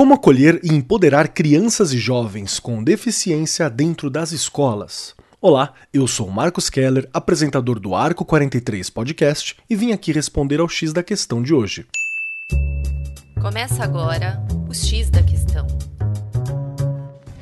Como acolher e empoderar crianças e jovens com deficiência dentro das escolas? Olá, eu sou Marcos Keller, apresentador do Arco 43 Podcast, e vim aqui responder ao X da questão de hoje. Começa agora o X da questão.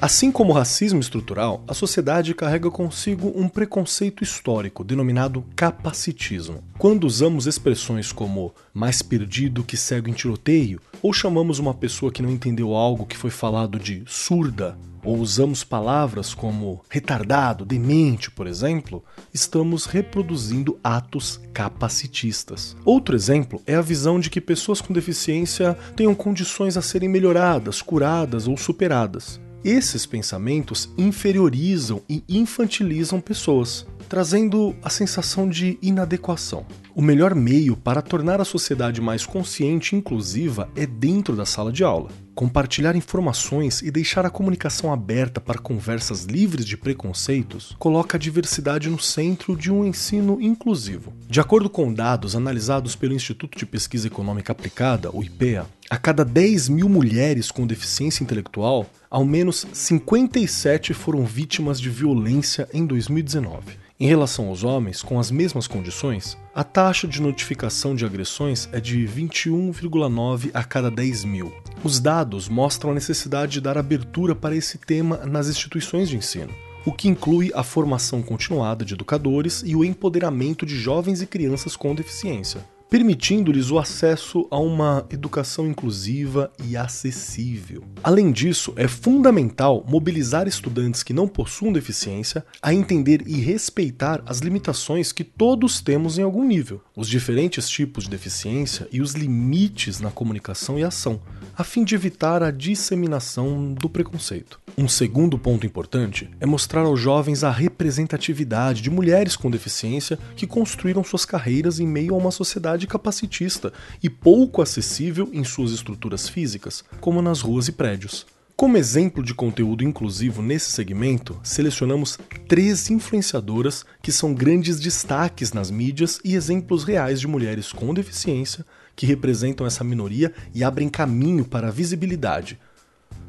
Assim como o racismo estrutural, a sociedade carrega consigo um preconceito histórico denominado capacitismo. Quando usamos expressões como mais perdido que cego em tiroteio, ou chamamos uma pessoa que não entendeu algo que foi falado de surda, ou usamos palavras como retardado, demente, por exemplo, estamos reproduzindo atos capacitistas. Outro exemplo é a visão de que pessoas com deficiência tenham condições a serem melhoradas, curadas ou superadas. Esses pensamentos inferiorizam e infantilizam pessoas, trazendo a sensação de inadequação. O melhor meio para tornar a sociedade mais consciente e inclusiva é dentro da sala de aula. Compartilhar informações e deixar a comunicação aberta para conversas livres de preconceitos coloca a diversidade no centro de um ensino inclusivo. De acordo com dados analisados pelo Instituto de Pesquisa Econômica Aplicada, o IPEA, a cada 10 mil mulheres com deficiência intelectual, ao menos 57 foram vítimas de violência em 2019. Em relação aos homens com as mesmas condições, a taxa de notificação de agressões é de 21,9 a cada 10 mil. Os dados mostram a necessidade de dar abertura para esse tema nas instituições de ensino, o que inclui a formação continuada de educadores e o empoderamento de jovens e crianças com deficiência permitindo-lhes o acesso a uma educação inclusiva e acessível. Além disso, é fundamental mobilizar estudantes que não possuam deficiência a entender e respeitar as limitações que todos temos em algum nível, os diferentes tipos de deficiência e os limites na comunicação e ação, a fim de evitar a disseminação do preconceito. Um segundo ponto importante é mostrar aos jovens a representatividade de mulheres com deficiência que construíram suas carreiras em meio a uma sociedade capacitista e pouco acessível em suas estruturas físicas, como nas ruas e prédios. Como exemplo de conteúdo inclusivo nesse segmento, selecionamos três influenciadoras que são grandes destaques nas mídias e exemplos reais de mulheres com deficiência que representam essa minoria e abrem caminho para a visibilidade,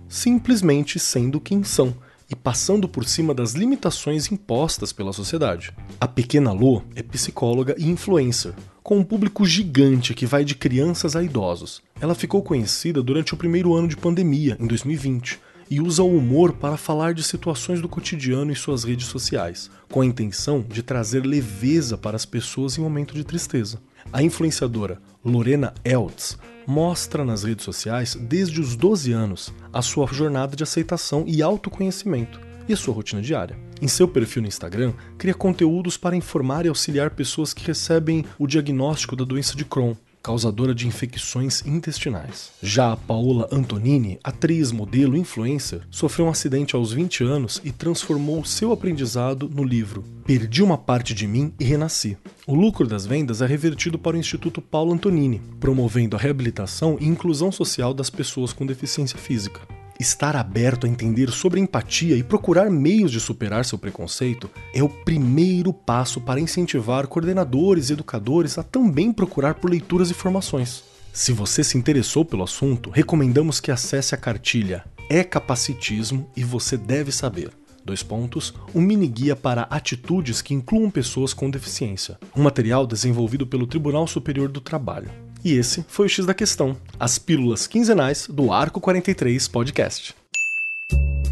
simplesmente sendo quem são e passando por cima das limitações impostas pela sociedade. A pequena Lô é psicóloga e influencer, com um público gigante que vai de crianças a idosos. Ela ficou conhecida durante o primeiro ano de pandemia, em 2020, e usa o humor para falar de situações do cotidiano em suas redes sociais, com a intenção de trazer leveza para as pessoas em momento de tristeza. A influenciadora Lorena Eltz mostra nas redes sociais, desde os 12 anos, a sua jornada de aceitação e autoconhecimento e a sua rotina diária. Em seu perfil no Instagram, cria conteúdos para informar e auxiliar pessoas que recebem o diagnóstico da doença de Crohn, causadora de infecções intestinais. Já a Paola Antonini, atriz, modelo e influencer, sofreu um acidente aos 20 anos e transformou seu aprendizado no livro Perdi uma parte de mim e renasci. O lucro das vendas é revertido para o Instituto Paulo Antonini, promovendo a reabilitação e inclusão social das pessoas com deficiência física. Estar aberto a entender sobre empatia e procurar meios de superar seu preconceito é o primeiro passo para incentivar coordenadores e educadores a também procurar por leituras e formações. Se você se interessou pelo assunto, recomendamos que acesse a cartilha É Capacitismo e Você Deve Saber. Dois pontos, um mini guia para atitudes que incluam pessoas com deficiência. Um material desenvolvido pelo Tribunal Superior do Trabalho. E esse foi o X da Questão, as pílulas quinzenais do Arco 43 Podcast.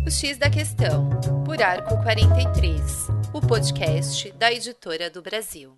O X da Questão, por Arco 43, o podcast da editora do Brasil.